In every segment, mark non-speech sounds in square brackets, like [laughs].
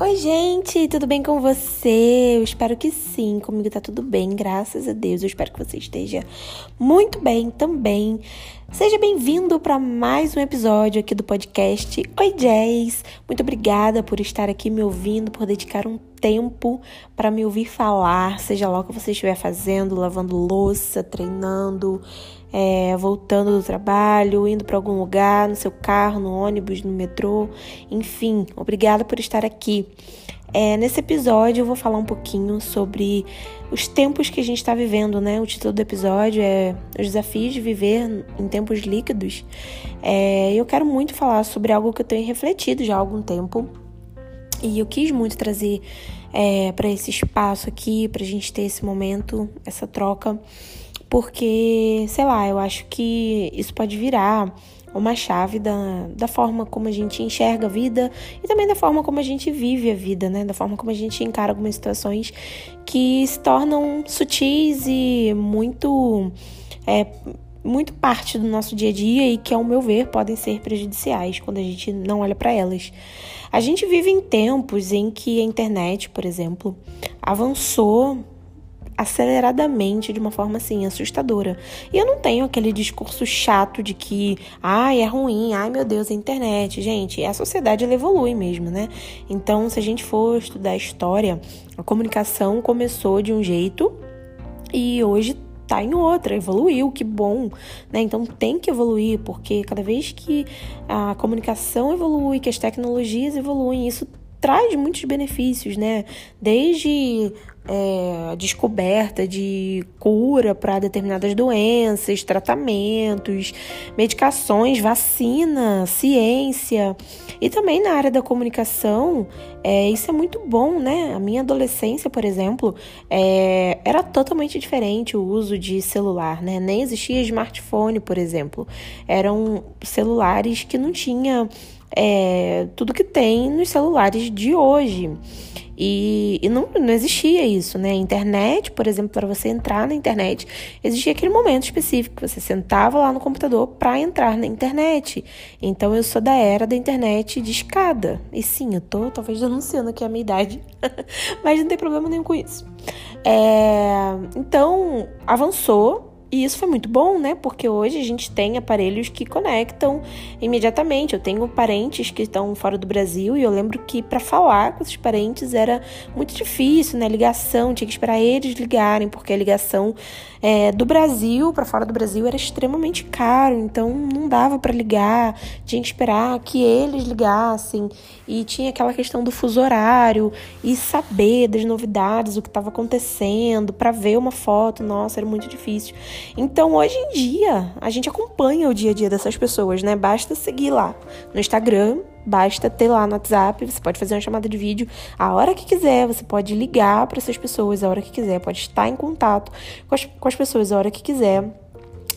Oi, gente, tudo bem com você? Eu espero que sim, comigo tá tudo bem, graças a Deus. Eu espero que você esteja muito bem também. Seja bem-vindo para mais um episódio aqui do podcast Oi Jazz. Muito obrigada por estar aqui me ouvindo, por dedicar um tempo para me ouvir falar, seja lá o que você estiver fazendo, lavando louça, treinando, é, voltando do trabalho, indo para algum lugar, no seu carro, no ônibus, no metrô, enfim, obrigada por estar aqui. É, nesse episódio eu vou falar um pouquinho sobre os tempos que a gente está vivendo, né? O título do episódio é Os Desafios de Viver em Tempos Líquidos. É, eu quero muito falar sobre algo que eu tenho refletido já há algum tempo e eu quis muito trazer é, para esse espaço aqui, para a gente ter esse momento, essa troca porque, sei lá, eu acho que isso pode virar uma chave da, da forma como a gente enxerga a vida e também da forma como a gente vive a vida, né? Da forma como a gente encara algumas situações que se tornam sutis e muito. É, muito parte do nosso dia a dia e que, ao meu ver, podem ser prejudiciais quando a gente não olha para elas. A gente vive em tempos em que a internet, por exemplo, avançou aceleradamente de uma forma assim assustadora. E eu não tenho aquele discurso chato de que, ai, é ruim, ai meu Deus, a internet. Gente, a sociedade ela evolui mesmo, né? Então, se a gente for estudar a história, a comunicação começou de um jeito e hoje tá em outra, evoluiu, que bom, né? Então tem que evoluir, porque cada vez que a comunicação evolui, que as tecnologias evoluem, isso traz muitos benefícios, né? Desde é, descoberta de cura para determinadas doenças, tratamentos, medicações, vacina, ciência. E também na área da comunicação, é, isso é muito bom, né? A minha adolescência, por exemplo, é, era totalmente diferente o uso de celular, né? Nem existia smartphone, por exemplo. Eram celulares que não tinha é, tudo que tem nos celulares de hoje. E, e não, não existia isso, né? Internet, por exemplo, para você entrar na internet, existia aquele momento específico que você sentava lá no computador para entrar na internet. Então eu sou da era da internet de escada. E sim, eu tô talvez denunciando aqui a minha idade, [laughs] mas não tem problema nenhum com isso. É, então avançou e isso foi muito bom, né? Porque hoje a gente tem aparelhos que conectam imediatamente. Eu tenho parentes que estão fora do Brasil e eu lembro que para falar com esses parentes era muito difícil, né? Ligação, tinha que esperar eles ligarem, porque a ligação é, do Brasil para fora do Brasil era extremamente caro, então não dava para ligar, tinha que esperar que eles ligassem e tinha aquela questão do fuso horário e saber das novidades, o que estava acontecendo, para ver uma foto, nossa, era muito difícil. Então, hoje em dia, a gente acompanha o dia a dia dessas pessoas, né? Basta seguir lá no Instagram, basta ter lá no WhatsApp, você pode fazer uma chamada de vídeo a hora que quiser, você pode ligar para essas pessoas a hora que quiser, pode estar em contato com as, com as pessoas a hora que quiser.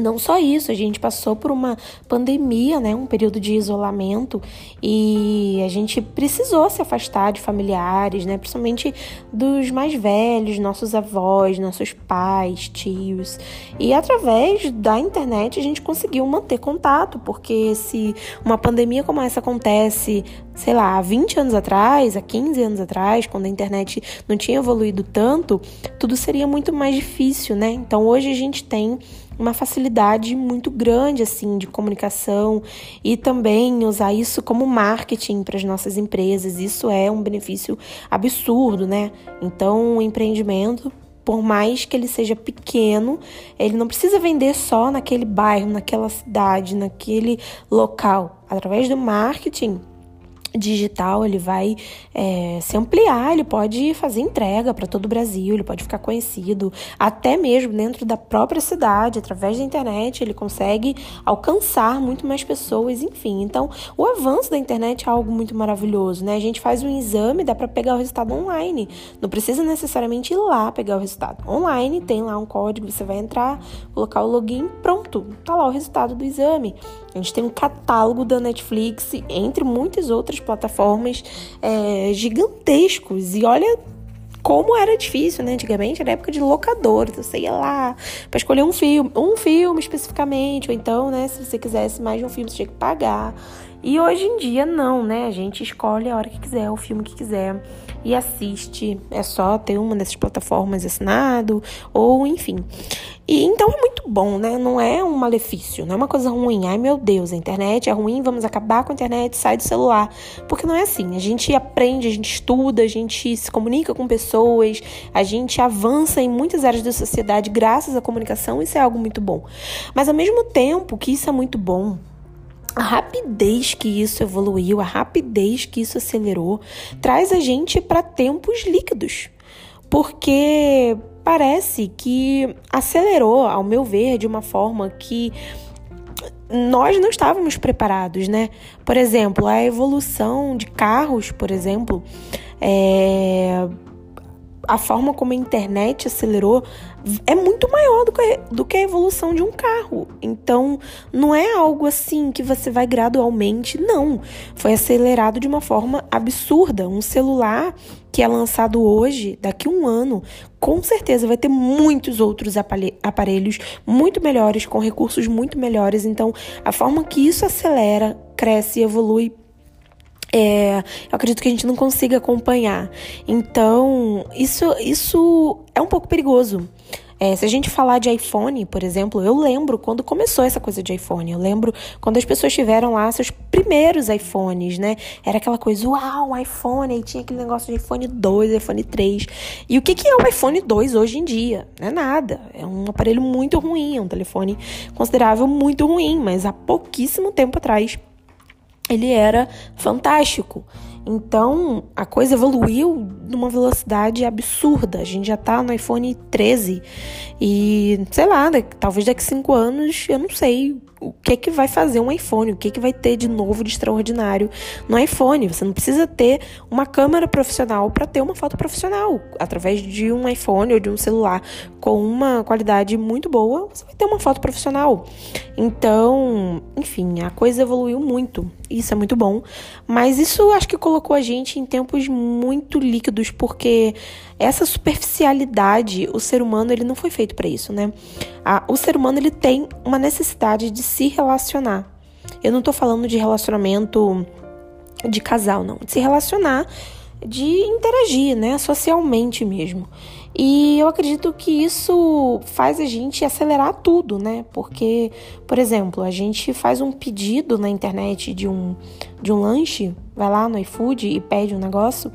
Não só isso, a gente passou por uma pandemia, né, um período de isolamento e a gente precisou se afastar de familiares, né, principalmente dos mais velhos, nossos avós, nossos pais, tios. E através da internet a gente conseguiu manter contato, porque se uma pandemia como essa acontece, sei lá, há 20 anos atrás, há 15 anos atrás, quando a internet não tinha evoluído tanto, tudo seria muito mais difícil, né? Então hoje a gente tem uma facilidade muito grande assim de comunicação e também usar isso como marketing para as nossas empresas. Isso é um benefício absurdo, né? Então, o empreendimento por mais que ele seja pequeno, ele não precisa vender só naquele bairro, naquela cidade, naquele local. Através do marketing, digital, ele vai é, se ampliar, ele pode fazer entrega para todo o Brasil, ele pode ficar conhecido até mesmo dentro da própria cidade, através da internet, ele consegue alcançar muito mais pessoas, enfim. Então, o avanço da internet é algo muito maravilhoso, né? A gente faz um exame, dá para pegar o resultado online. Não precisa necessariamente ir lá pegar o resultado. Online tem lá um código, você vai entrar, colocar o login, pronto, tá lá o resultado do exame. A gente tem um catálogo da Netflix, entre muitas outras plataformas é, gigantescos. E olha como era difícil, né? Antigamente era época de locadora, então você ia lá para escolher um filme, um filme especificamente, ou então, né, se você quisesse mais de um filme, você tinha que pagar. E hoje em dia não, né? A gente escolhe a hora que quiser, o filme que quiser e assiste. É só ter uma dessas plataformas assinado ou enfim. E então é muito bom, né? Não é um malefício, não é uma coisa ruim. Ai meu Deus, a internet é ruim, vamos acabar com a internet, sai do celular. Porque não é assim. A gente aprende, a gente estuda, a gente se comunica com pessoas, a gente avança em muitas áreas da sociedade graças à comunicação, isso é algo muito bom. Mas ao mesmo tempo que isso é muito bom, a rapidez que isso evoluiu, a rapidez que isso acelerou, traz a gente para tempos líquidos. Porque parece que acelerou, ao meu ver, de uma forma que nós não estávamos preparados, né? Por exemplo, a evolução de carros, por exemplo, é... a forma como a internet acelerou é muito maior do que, do que a evolução de um carro. Então, não é algo assim que você vai gradualmente, não. Foi acelerado de uma forma absurda. Um celular que é lançado hoje, daqui a um ano, com certeza vai ter muitos outros aparelhos muito melhores, com recursos muito melhores. Então, a forma que isso acelera, cresce e evolui é, eu acredito que a gente não consiga acompanhar. Então, isso, isso é um pouco perigoso. É, se a gente falar de iPhone, por exemplo, eu lembro quando começou essa coisa de iPhone. Eu lembro quando as pessoas tiveram lá seus primeiros iPhones, né? Era aquela coisa, uau, iPhone, aí tinha aquele negócio de iPhone 2, iPhone 3. E o que, que é o iPhone 2 hoje em dia? Não é nada. É um aparelho muito ruim, é um telefone considerável muito ruim, mas há pouquíssimo tempo atrás ele era fantástico. Então, a coisa evoluiu numa velocidade absurda. A gente já tá no iPhone 13 e, sei lá, talvez daqui cinco anos, eu não sei o que que vai fazer um iPhone, o que que vai ter de novo de extraordinário no iPhone. Você não precisa ter uma câmera profissional para ter uma foto profissional. Através de um iPhone ou de um celular com uma qualidade muito boa, você vai ter uma foto profissional. Então, enfim, a coisa evoluiu muito. Isso é muito bom, mas isso acho que colocou a gente em tempos muito líquidos porque essa superficialidade, o ser humano ele não foi feito para isso, né? o ser humano ele tem uma necessidade de se relacionar. Eu não tô falando de relacionamento de casal, não, de se relacionar, de interagir, né, socialmente mesmo. E eu acredito que isso faz a gente acelerar tudo, né? Porque, por exemplo, a gente faz um pedido na internet de um, de um lanche, vai lá no iFood e pede um negócio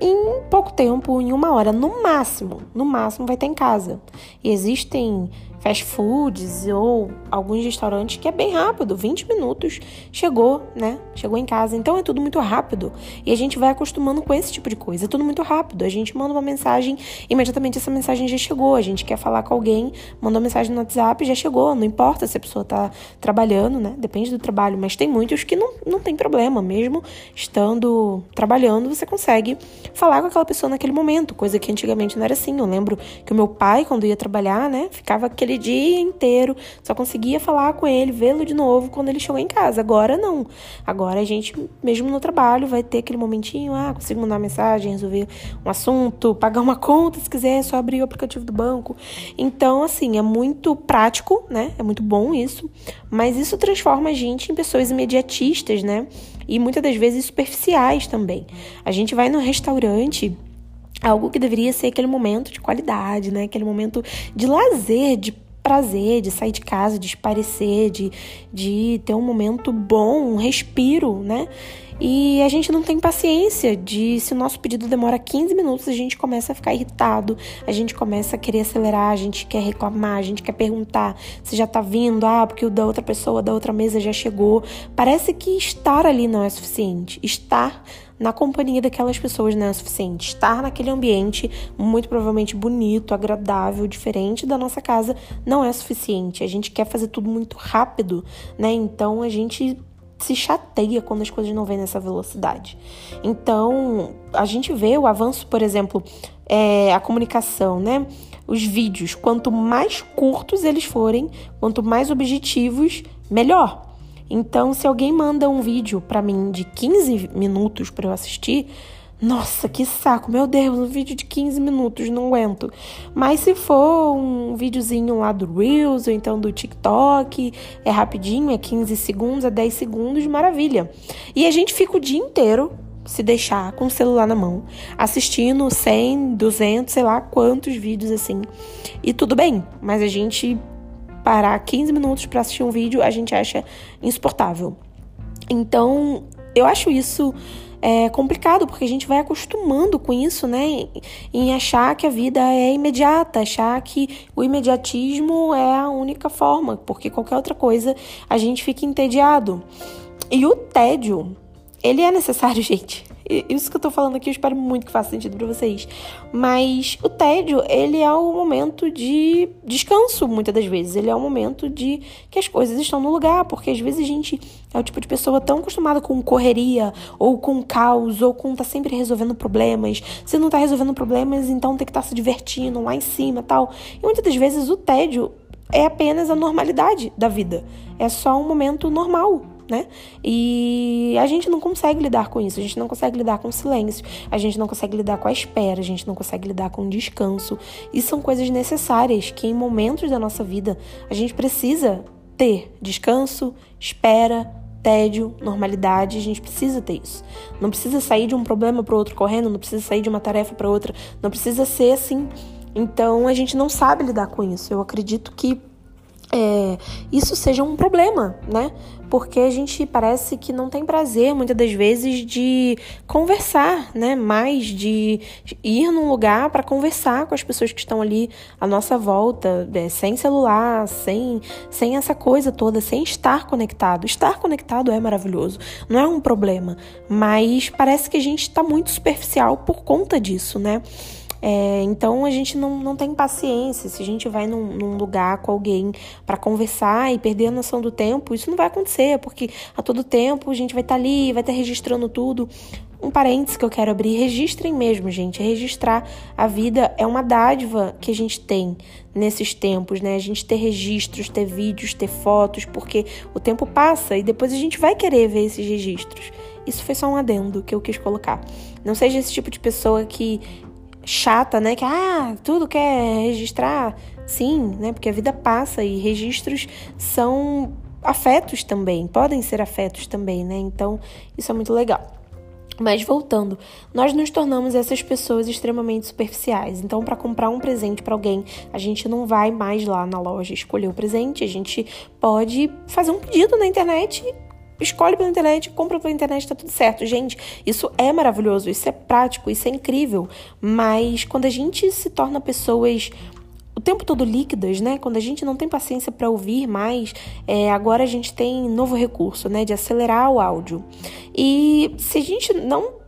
em pouco tempo, em uma hora, no máximo, no máximo vai estar em casa. E existem fast foods ou alguns restaurantes que é bem rápido, 20 minutos chegou, né? Chegou em casa. Então é tudo muito rápido e a gente vai acostumando com esse tipo de coisa. É tudo muito rápido. A gente manda uma mensagem, imediatamente essa mensagem já chegou. A gente quer falar com alguém, manda uma mensagem no WhatsApp, já chegou. Não importa se a pessoa tá trabalhando, né? Depende do trabalho, mas tem muitos que não, não tem problema, mesmo estando trabalhando, você consegue falar com aquela pessoa naquele momento, coisa que antigamente não era assim. Eu lembro que o meu pai, quando ia trabalhar, né, ficava aquele dia inteiro, só conseguia falar com ele, vê-lo de novo quando ele chegou em casa. Agora não. Agora a gente, mesmo no trabalho, vai ter aquele momentinho, ah, consigo mandar uma mensagem, resolver um assunto, pagar uma [laughs] conta, se quiser, é só abrir o aplicativo do banco. Então, assim, é muito prático, né? É muito bom isso, mas isso transforma a gente em pessoas imediatistas, né? E muitas das vezes superficiais também. A gente vai no restaurante algo que deveria ser aquele momento de qualidade, né? Aquele momento de lazer, de prazer, de sair de casa, de esparecer, de, de ter um momento bom, um respiro, né? E a gente não tem paciência de, se o nosso pedido demora 15 minutos, a gente começa a ficar irritado, a gente começa a querer acelerar, a gente quer reclamar, a gente quer perguntar se já tá vindo, ah, porque o da outra pessoa, da outra mesa já chegou. Parece que estar ali não é suficiente. Estar na companhia daquelas pessoas não é suficiente. Estar naquele ambiente muito provavelmente bonito, agradável, diferente da nossa casa não é suficiente. A gente quer fazer tudo muito rápido, né? Então a gente se chateia quando as coisas não vêm nessa velocidade. Então, a gente vê o avanço, por exemplo, é, a comunicação, né? Os vídeos, quanto mais curtos eles forem, quanto mais objetivos, melhor. Então, se alguém manda um vídeo para mim de 15 minutos para eu assistir, nossa, que saco, meu Deus, um vídeo de 15 minutos, não aguento. Mas se for um videozinho lá do Reels ou então do TikTok, é rapidinho, é 15 segundos, é 10 segundos, maravilha. E a gente fica o dia inteiro, se deixar, com o celular na mão, assistindo 100, 200, sei lá quantos vídeos assim. E tudo bem, mas a gente parar 15 minutos para assistir um vídeo, a gente acha insuportável. Então, eu acho isso é complicado, porque a gente vai acostumando com isso, né? Em achar que a vida é imediata, achar que o imediatismo é a única forma, porque qualquer outra coisa a gente fica entediado. E o tédio, ele é necessário, [laughs] gente. Isso que eu tô falando aqui, eu espero muito que faça sentido para vocês. Mas o tédio, ele é o momento de descanso, muitas das vezes. Ele é o momento de que as coisas estão no lugar, porque às vezes a gente é o tipo de pessoa tão acostumada com correria, ou com caos, ou com tá sempre resolvendo problemas. Se não tá resolvendo problemas, então tem que estar tá se divertindo lá em cima tal. E muitas das vezes o tédio é apenas a normalidade da vida. É só um momento normal né? E a gente não consegue lidar com isso, a gente não consegue lidar com o silêncio, a gente não consegue lidar com a espera, a gente não consegue lidar com o descanso. E são coisas necessárias que em momentos da nossa vida a gente precisa ter descanso, espera, tédio, normalidade, a gente precisa ter isso. Não precisa sair de um problema para outro correndo, não precisa sair de uma tarefa para outra, não precisa ser assim. Então a gente não sabe lidar com isso. Eu acredito que é, isso seja um problema, né? Porque a gente parece que não tem prazer, muitas das vezes, de conversar, né? Mais de ir num lugar para conversar com as pessoas que estão ali à nossa volta, é, sem celular, sem, sem essa coisa toda, sem estar conectado. Estar conectado é maravilhoso, não é um problema, mas parece que a gente está muito superficial por conta disso, né? É, então a gente não, não tem paciência. Se a gente vai num, num lugar com alguém para conversar e perder a noção do tempo, isso não vai acontecer, porque a todo tempo a gente vai estar tá ali, vai estar tá registrando tudo. Um parênteses que eu quero abrir, registrem mesmo, gente. Registrar a vida é uma dádiva que a gente tem nesses tempos, né? A gente ter registros, ter vídeos, ter fotos, porque o tempo passa e depois a gente vai querer ver esses registros. Isso foi só um adendo que eu quis colocar. Não seja esse tipo de pessoa que chata, né? Que ah, tudo quer registrar. Sim, né? Porque a vida passa e registros são afetos também, podem ser afetos também, né? Então, isso é muito legal. Mas voltando, nós nos tornamos essas pessoas extremamente superficiais. Então, para comprar um presente para alguém, a gente não vai mais lá na loja escolher o presente, a gente pode fazer um pedido na internet escolhe pela internet, compra pela internet, tá tudo certo. Gente, isso é maravilhoso, isso é prático, isso é incrível. Mas quando a gente se torna pessoas o tempo todo líquidas, né? Quando a gente não tem paciência para ouvir mais, é, agora a gente tem novo recurso, né? De acelerar o áudio. E se a gente não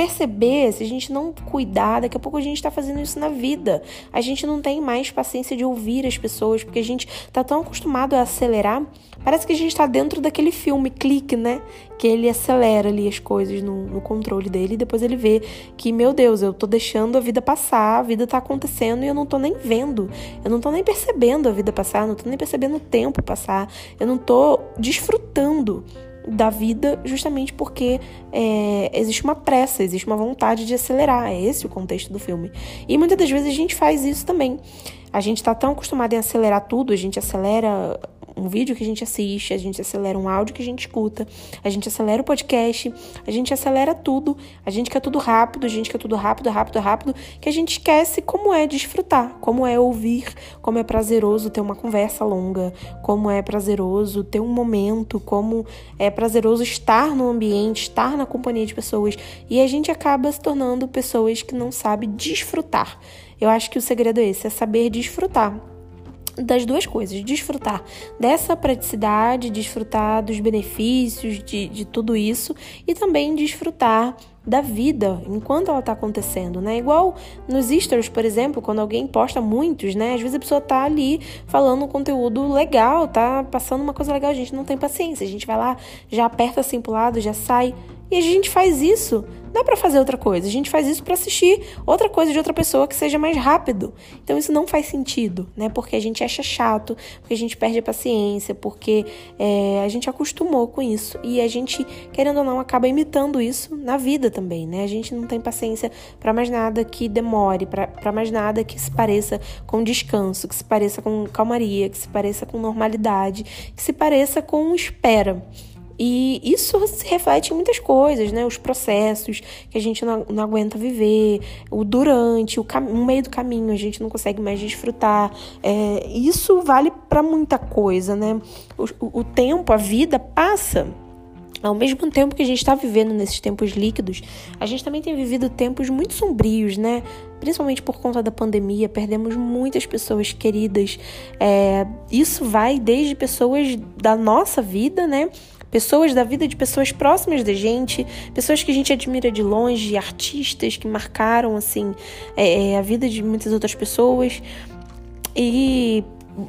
perceber, se a gente não cuidar, daqui a pouco a gente está fazendo isso na vida. A gente não tem mais paciência de ouvir as pessoas, porque a gente tá tão acostumado a acelerar. Parece que a gente está dentro daquele filme clique, né? Que ele acelera ali as coisas no, no, controle dele e depois ele vê que, meu Deus, eu tô deixando a vida passar, a vida tá acontecendo e eu não tô nem vendo. Eu não tô nem percebendo a vida passar, eu não tô nem percebendo o tempo passar. Eu não tô desfrutando da vida, justamente porque é, existe uma pressa, existe uma vontade de acelerar. É esse o contexto do filme. E muitas das vezes a gente faz isso também. A gente está tão acostumado em acelerar tudo, a gente acelera um vídeo que a gente assiste, a gente acelera um áudio que a gente escuta, a gente acelera o podcast, a gente acelera tudo, a gente quer tudo rápido, a gente quer tudo rápido, rápido, rápido, que a gente esquece como é desfrutar, como é ouvir, como é prazeroso ter uma conversa longa, como é prazeroso ter um momento, como é prazeroso estar no ambiente, estar na companhia de pessoas. E a gente acaba se tornando pessoas que não sabem desfrutar. Eu acho que o segredo é esse, é saber desfrutar das duas coisas, desfrutar dessa praticidade, desfrutar dos benefícios de, de tudo isso e também desfrutar da vida enquanto ela está acontecendo, né? Igual nos stories, por exemplo, quando alguém posta muitos, né? Às vezes a pessoa tá ali falando um conteúdo legal, tá passando uma coisa legal, a gente não tem paciência, a gente vai lá, já aperta assim pro lado, já sai E a gente faz isso é para fazer outra coisa, a gente faz isso para assistir outra coisa de outra pessoa que seja mais rápido. Então isso não faz sentido, né? Porque a gente acha chato, porque a gente perde a paciência, porque é, a gente acostumou com isso e a gente, querendo ou não, acaba imitando isso na vida também, né? A gente não tem paciência para mais nada que demore, para mais nada que se pareça com descanso, que se pareça com calmaria, que se pareça com normalidade, que se pareça com espera. E isso se reflete em muitas coisas, né? Os processos que a gente não, não aguenta viver, o durante, o no meio do caminho, a gente não consegue mais desfrutar. É, isso vale para muita coisa, né? O, o tempo, a vida passa. Ao mesmo tempo que a gente está vivendo nesses tempos líquidos, a gente também tem vivido tempos muito sombrios, né? Principalmente por conta da pandemia, perdemos muitas pessoas queridas. É, isso vai desde pessoas da nossa vida, né? Pessoas da vida de pessoas próximas da gente, pessoas que a gente admira de longe, artistas que marcaram assim é, é, a vida de muitas outras pessoas e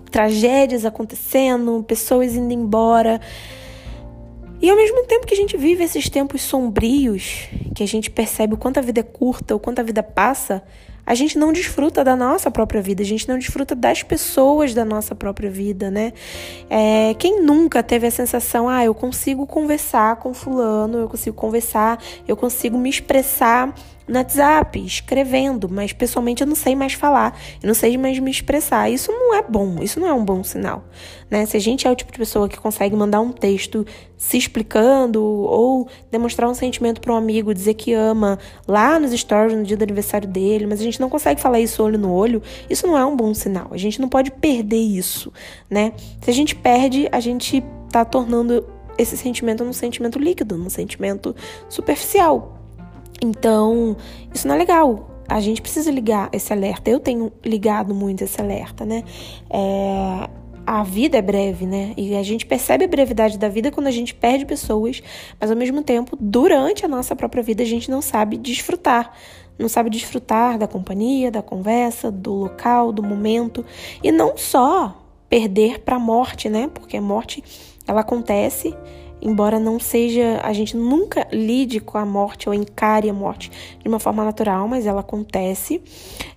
tragédias acontecendo, pessoas indo embora. E ao mesmo tempo que a gente vive esses tempos sombrios, que a gente percebe o quanto a vida é curta, o quanto a vida passa, a gente não desfruta da nossa própria vida, a gente não desfruta das pessoas da nossa própria vida, né? É, quem nunca teve a sensação, ah, eu consigo conversar com fulano, eu consigo conversar, eu consigo me expressar no WhatsApp, escrevendo, mas pessoalmente eu não sei mais falar, eu não sei mais me expressar. Isso não é bom, isso não é um bom sinal, né? Se a gente é o tipo de pessoa que consegue mandar um texto se explicando ou demonstrar um sentimento para um amigo, dizer que ama lá nos stories no dia do aniversário dele, mas a gente não consegue falar isso olho no olho, isso não é um bom sinal. A gente não pode perder isso, né? Se a gente perde, a gente tá tornando esse sentimento num sentimento líquido, num sentimento superficial, então, isso não é legal. A gente precisa ligar esse alerta. Eu tenho ligado muito esse alerta, né? É, a vida é breve, né? E a gente percebe a brevidade da vida quando a gente perde pessoas, mas ao mesmo tempo, durante a nossa própria vida, a gente não sabe desfrutar. Não sabe desfrutar da companhia, da conversa, do local, do momento. E não só perder para a morte, né? Porque a morte, ela acontece embora não seja, a gente nunca lide com a morte ou encare a morte de uma forma natural, mas ela acontece,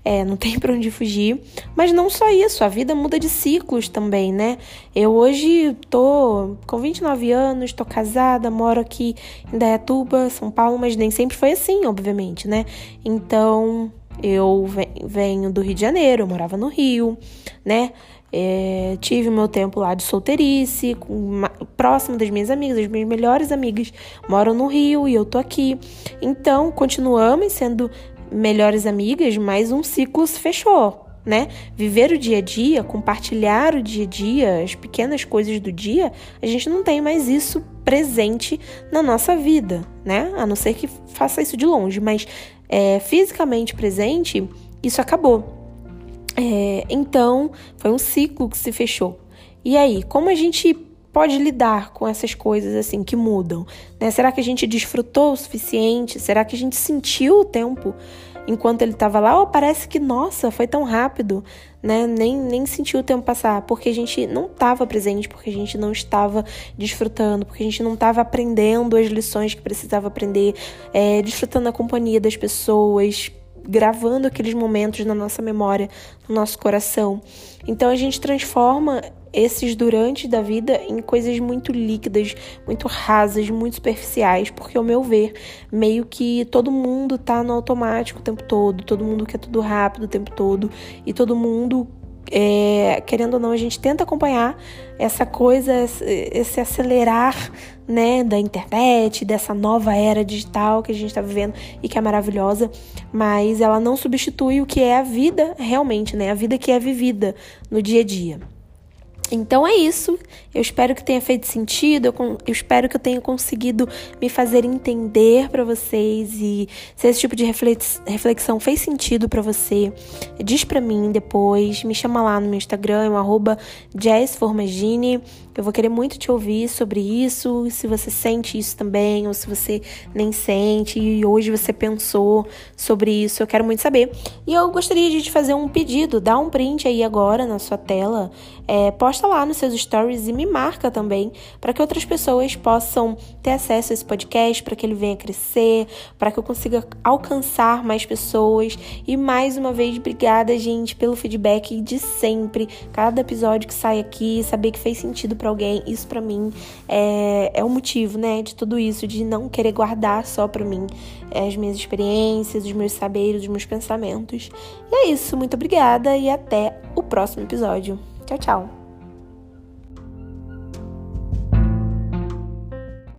é, não [laughs] tem para onde fugir. Mas não só isso, a vida muda de ciclos também, né? Eu hoje tô com 29 anos, tô casada, moro aqui em Dayatuba, São Paulo, mas nem sempre foi assim, obviamente, né? Então, eu venho do Rio de Janeiro, eu morava no Rio, né? É, tive meu tempo lá de solteirice, com, próximo das minhas amigas, das minhas melhores amigas moram no Rio e eu tô aqui. Então, continuamos sendo melhores amigas, mas um ciclo se fechou, né? Viver o dia a dia, compartilhar o dia a dia, as pequenas coisas do dia, a gente não tem mais isso presente na nossa vida, né? A não ser que faça isso de longe, mas é, fisicamente presente, isso acabou. É, então, foi um ciclo que se fechou. E aí, como a gente pode lidar com essas coisas assim que mudam? Né? Será que a gente desfrutou o suficiente? Será que a gente sentiu o tempo enquanto ele estava lá? Ou parece que, nossa, foi tão rápido, né? Nem, nem sentiu o tempo passar, porque a gente não estava presente, porque a gente não estava desfrutando, porque a gente não estava aprendendo as lições que precisava aprender, é, desfrutando a companhia das pessoas, gravando aqueles momentos na nossa memória, no nosso coração. Então a gente transforma esses durante da vida em coisas muito líquidas, muito rasas, muito superficiais, porque ao meu ver, meio que todo mundo tá no automático o tempo todo, todo mundo quer tudo rápido o tempo todo e todo mundo é, querendo ou não, a gente tenta acompanhar essa coisa, esse acelerar né, da internet, dessa nova era digital que a gente está vivendo e que é maravilhosa, mas ela não substitui o que é a vida realmente, né, a vida que é vivida no dia a dia. Então é isso. Eu espero que tenha feito sentido. Eu, eu espero que eu tenha conseguido me fazer entender para vocês e se esse tipo de reflexão fez sentido para você, diz para mim depois. Me chama lá no meu Instagram, é jazzformagine. Eu vou querer muito te ouvir sobre isso, se você sente isso também, ou se você nem sente, e hoje você pensou sobre isso, eu quero muito saber. E eu gostaria de te fazer um pedido, dá um print aí agora na sua tela, é, posta lá nos seus stories e me marca também, para que outras pessoas possam ter acesso a esse podcast, para que ele venha crescer, para que eu consiga alcançar mais pessoas. E mais uma vez, obrigada, gente, pelo feedback de sempre. Cada episódio que sai aqui, saber que fez sentido para alguém, isso para mim é, é o motivo, né, de tudo isso, de não querer guardar só para mim é, as minhas experiências, os meus saberes, os meus pensamentos. E é isso, muito obrigada e até o próximo episódio. Tchau, tchau!